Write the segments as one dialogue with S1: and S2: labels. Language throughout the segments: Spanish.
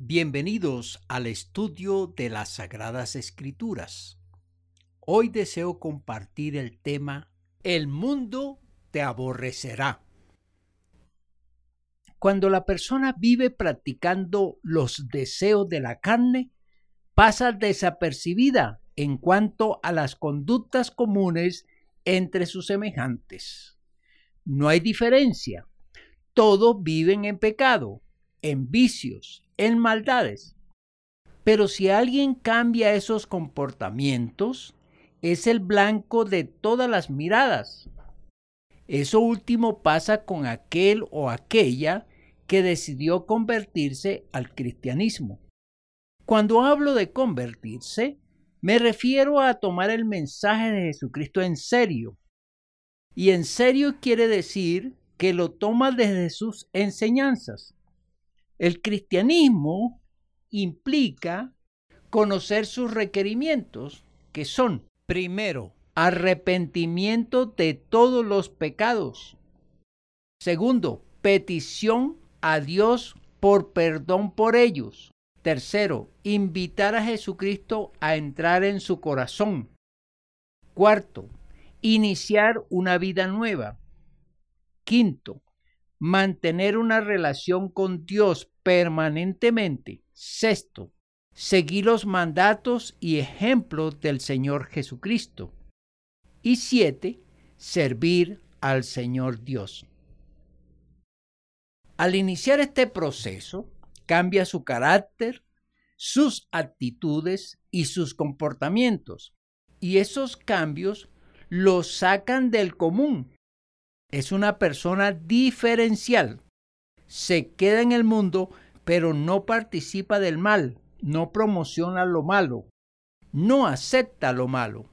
S1: Bienvenidos al estudio de las Sagradas Escrituras. Hoy deseo compartir el tema El mundo te aborrecerá. Cuando la persona vive practicando los deseos de la carne, pasa desapercibida en cuanto a las conductas comunes entre sus semejantes. No hay diferencia. Todos viven en pecado, en vicios, en maldades. Pero si alguien cambia esos comportamientos, es el blanco de todas las miradas. Eso último pasa con aquel o aquella que decidió convertirse al cristianismo. Cuando hablo de convertirse, me refiero a tomar el mensaje de Jesucristo en serio. Y en serio quiere decir que lo toma desde sus enseñanzas. El cristianismo implica conocer sus requerimientos, que son, primero, arrepentimiento de todos los pecados. Segundo, petición a Dios por perdón por ellos. Tercero, invitar a Jesucristo a entrar en su corazón. Cuarto, iniciar una vida nueva. Quinto, mantener una relación con Dios permanentemente. Sexto, seguir los mandatos y ejemplos del Señor Jesucristo. Y siete, servir al Señor Dios. Al iniciar este proceso, cambia su carácter, sus actitudes y sus comportamientos. Y esos cambios los sacan del común es una persona diferencial. Se queda en el mundo, pero no participa del mal, no promociona lo malo, no acepta lo malo.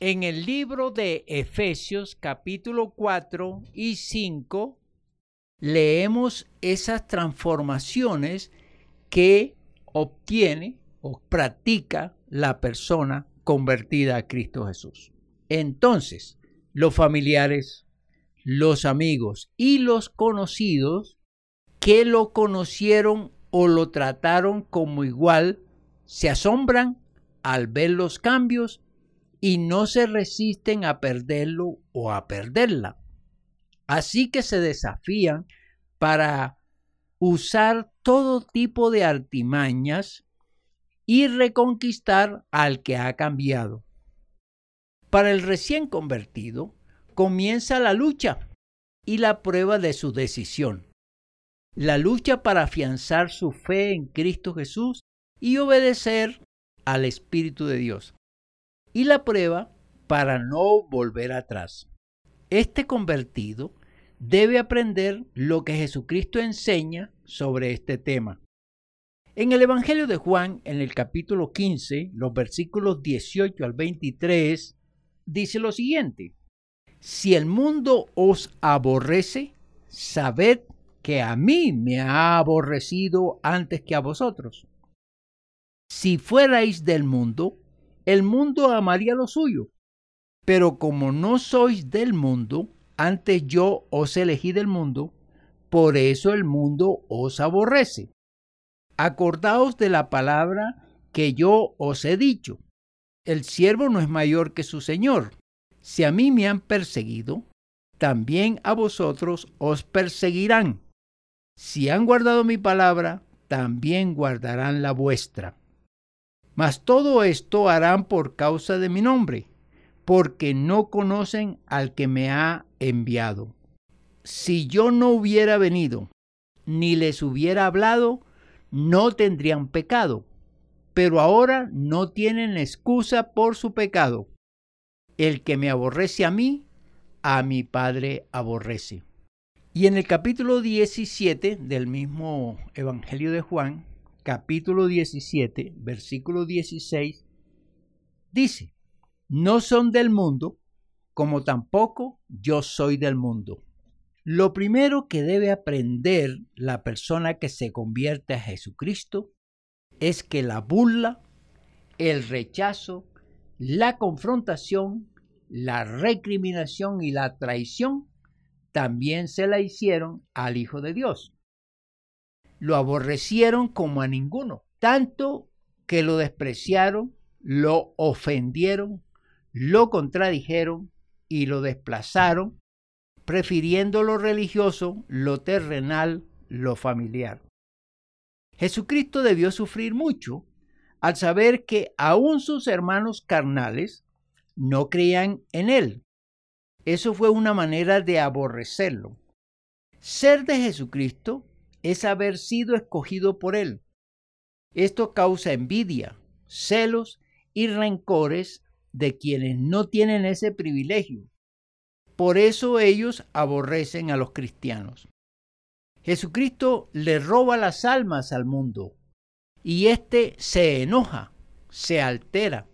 S1: En el libro de Efesios capítulo 4 y 5 leemos esas transformaciones que obtiene o practica la persona convertida a Cristo Jesús. Entonces, los familiares, los amigos y los conocidos que lo conocieron o lo trataron como igual se asombran al ver los cambios y no se resisten a perderlo o a perderla. Así que se desafían para usar todo tipo de artimañas y reconquistar al que ha cambiado. Para el recién convertido, comienza la lucha y la prueba de su decisión. La lucha para afianzar su fe en Cristo Jesús y obedecer al Espíritu de Dios. Y la prueba para no volver atrás. Este convertido debe aprender lo que Jesucristo enseña sobre este tema. En el Evangelio de Juan, en el capítulo 15, los versículos 18 al 23, dice lo siguiente. Si el mundo os aborrece, sabed que a mí me ha aborrecido antes que a vosotros. Si fuerais del mundo, el mundo amaría lo suyo. Pero como no sois del mundo, antes yo os elegí del mundo, por eso el mundo os aborrece. Acordaos de la palabra que yo os he dicho. El siervo no es mayor que su Señor. Si a mí me han perseguido, también a vosotros os perseguirán. Si han guardado mi palabra, también guardarán la vuestra. Mas todo esto harán por causa de mi nombre, porque no conocen al que me ha enviado. Si yo no hubiera venido, ni les hubiera hablado, no tendrían pecado, pero ahora no tienen excusa por su pecado. El que me aborrece a mí, a mi Padre aborrece. Y en el capítulo 17 del mismo Evangelio de Juan, capítulo 17, versículo 16, dice, no son del mundo, como tampoco yo soy del mundo. Lo primero que debe aprender la persona que se convierte a Jesucristo es que la burla, el rechazo, la confrontación, la recriminación y la traición también se la hicieron al Hijo de Dios. lo aborrecieron como a ninguno, tanto que lo despreciaron, lo ofendieron, lo contradijeron y lo desplazaron, prefiriendo lo religioso, lo terrenal, lo familiar. Jesucristo debió sufrir mucho al saber que aún sus hermanos carnales no creían en él. Eso fue una manera de aborrecerlo. Ser de Jesucristo es haber sido escogido por él. Esto causa envidia, celos y rencores de quienes no tienen ese privilegio. Por eso ellos aborrecen a los cristianos. Jesucristo le roba las almas al mundo y éste se enoja, se altera,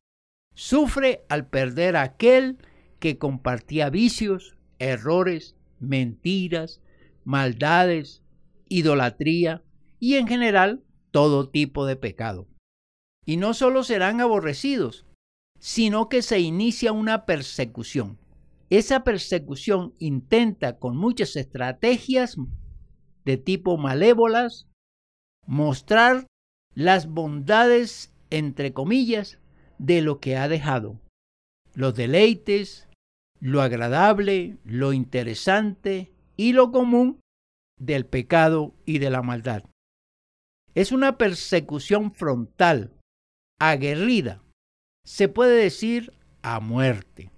S1: sufre al perder a aquel que compartía vicios, errores, mentiras, maldades, idolatría y en general todo tipo de pecado. Y no solo serán aborrecidos, sino que se inicia una persecución. Esa persecución intenta con muchas estrategias de tipo malévolas mostrar las bondades, entre comillas, de lo que ha dejado. Los deleites, lo agradable, lo interesante y lo común del pecado y de la maldad. Es una persecución frontal, aguerrida, se puede decir a muerte.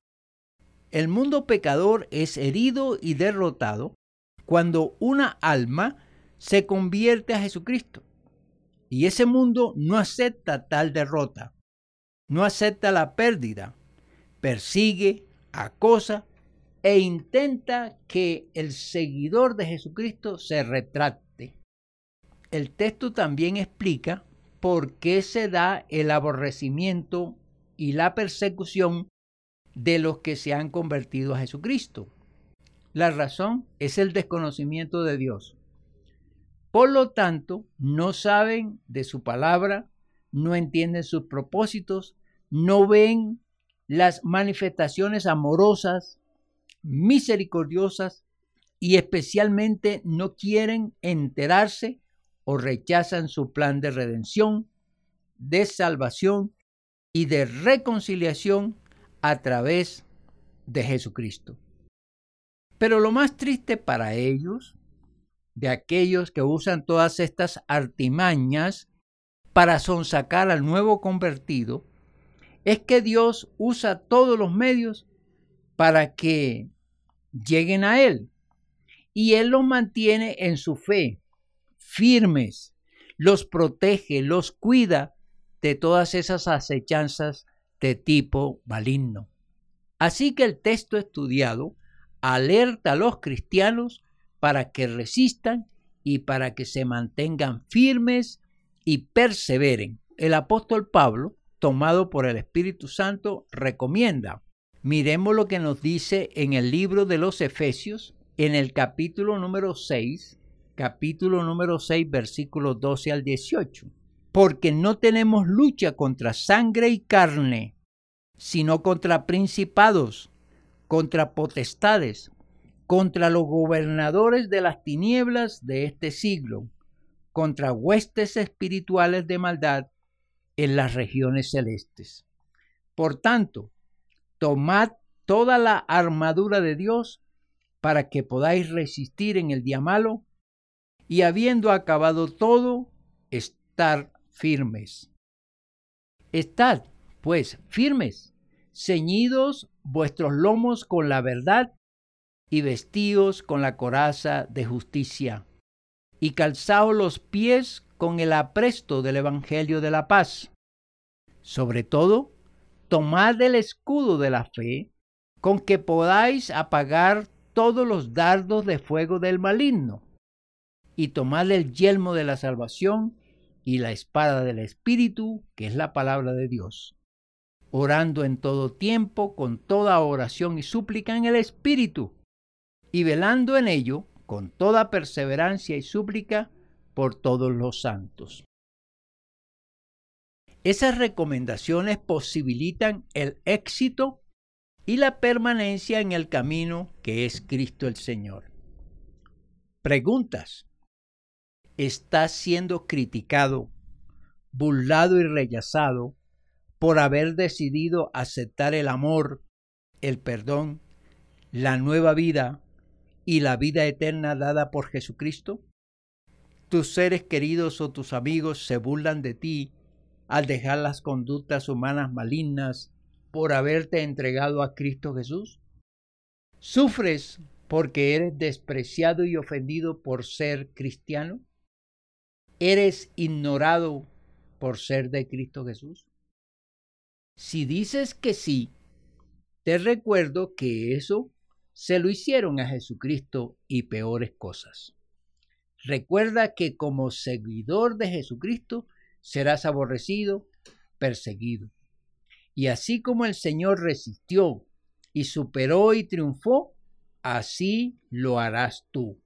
S1: El mundo pecador es herido y derrotado cuando una alma se convierte a Jesucristo. Y ese mundo no acepta tal derrota, no acepta la pérdida, persigue, acosa e intenta que el seguidor de Jesucristo se retracte. El texto también explica por qué se da el aborrecimiento y la persecución de los que se han convertido a Jesucristo. La razón es el desconocimiento de Dios. Por lo tanto, no saben de su palabra, no entienden sus propósitos, no ven las manifestaciones amorosas, misericordiosas y especialmente no quieren enterarse o rechazan su plan de redención, de salvación y de reconciliación a través de Jesucristo. Pero lo más triste para ellos de aquellos que usan todas estas artimañas para sonsacar al nuevo convertido es que Dios usa todos los medios para que lleguen a Él. Y Él los mantiene en su fe, firmes, los protege, los cuida de todas esas acechanzas de tipo maligno. Así que el texto estudiado alerta a los cristianos para que resistan y para que se mantengan firmes y perseveren. El apóstol Pablo, tomado por el Espíritu Santo, recomienda. Miremos lo que nos dice en el libro de los Efesios, en el capítulo número 6, capítulo número 6, versículos 12 al 18. Porque no tenemos lucha contra sangre y carne, sino contra principados, contra potestades, contra los gobernadores de las tinieblas de este siglo, contra huestes espirituales de maldad en las regiones celestes. Por tanto, tomad toda la armadura de Dios para que podáis resistir en el día malo y habiendo acabado todo, estar firmes. Estad, pues, firmes, ceñidos vuestros lomos con la verdad y vestidos con la coraza de justicia, y calzaos los pies con el apresto del Evangelio de la paz. Sobre todo, tomad el escudo de la fe, con que podáis apagar todos los dardos de fuego del maligno, y tomad el yelmo de la salvación y la espada del Espíritu, que es la palabra de Dios, orando en todo tiempo con toda oración y súplica en el Espíritu y velando en ello con toda perseverancia y súplica por todos los santos. Esas recomendaciones posibilitan el éxito y la permanencia en el camino que es Cristo el Señor. Preguntas. estás siendo criticado, burlado y rechazado por haber decidido aceptar el amor, el perdón, la nueva vida y la vida eterna dada por Jesucristo? ¿Tus seres queridos o tus amigos se burlan de ti al dejar las conductas humanas malignas por haberte entregado a Cristo Jesús? ¿Sufres porque eres despreciado y ofendido por ser cristiano? ¿Eres ignorado por ser de Cristo Jesús? Si dices que sí, te recuerdo que eso se lo hicieron a Jesucristo y peores cosas. Recuerda que como seguidor de Jesucristo serás aborrecido, perseguido. Y así como el Señor resistió y superó y triunfó, así lo harás tú.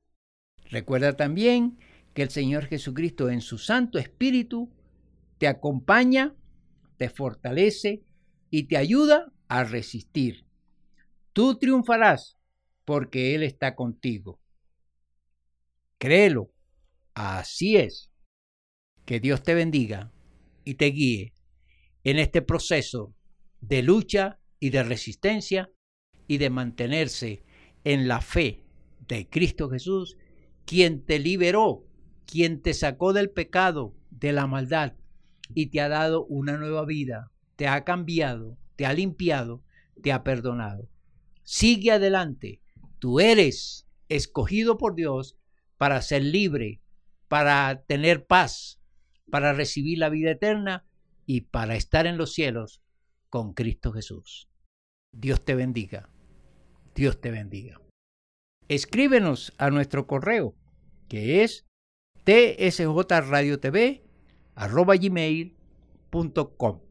S1: Recuerda también que el Señor Jesucristo en su Santo Espíritu te acompaña, te fortalece y te ayuda a resistir. Tú triunfarás porque Él está contigo. Créelo, así es. Que Dios te bendiga y te guíe en este proceso de lucha y de resistencia y de mantenerse en la fe de Cristo Jesús, quien te liberó, quien te sacó del pecado, de la maldad y te ha dado una nueva vida, te ha cambiado, te ha limpiado, te ha perdonado. Sigue adelante, tú eres escogido por Dios para ser libre, para tener paz, para recibir la vida eterna y para estar en los cielos con Cristo Jesús. Dios te bendiga. Dios te bendiga. Escríbenos a nuestro correo que es tsjradiotv.com